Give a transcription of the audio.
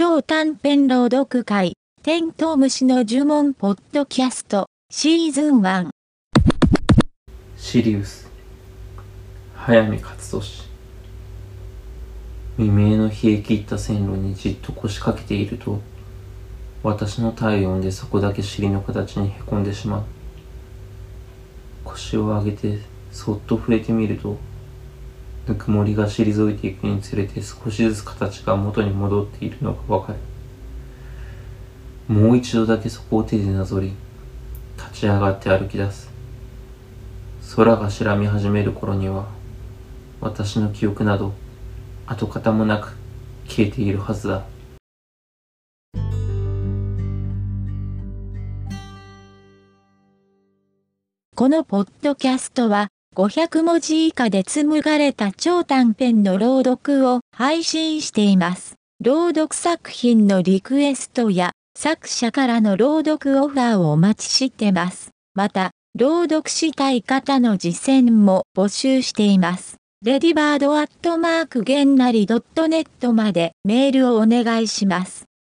超短編朗読会、テントウムシの呪文ポッドキャスト、シーズン1。シリウス。早見勝利。未明の冷え切った線路にじっと腰掛けていると私の体温でそこだけ尻の形にへこんでしまう。腰を上げてそっと触れてみるとぬくもりが退いていくにつれて少しずつ形が元に戻っているのがわかる。もう一度だけそこを手でなぞり立ち上がって歩き出す。空が白み始める頃には私の記憶など跡形もなく消えているはずだ。このポッドキャストは500文字以下で紡がれた超短編の朗読を配信しています。朗読作品のリクエストや作者からの朗読オファーをお待ちしてます。また、朗読したい方の実践も募集しています。レディバードアットマークゲンナリ .net までメールをお願いします。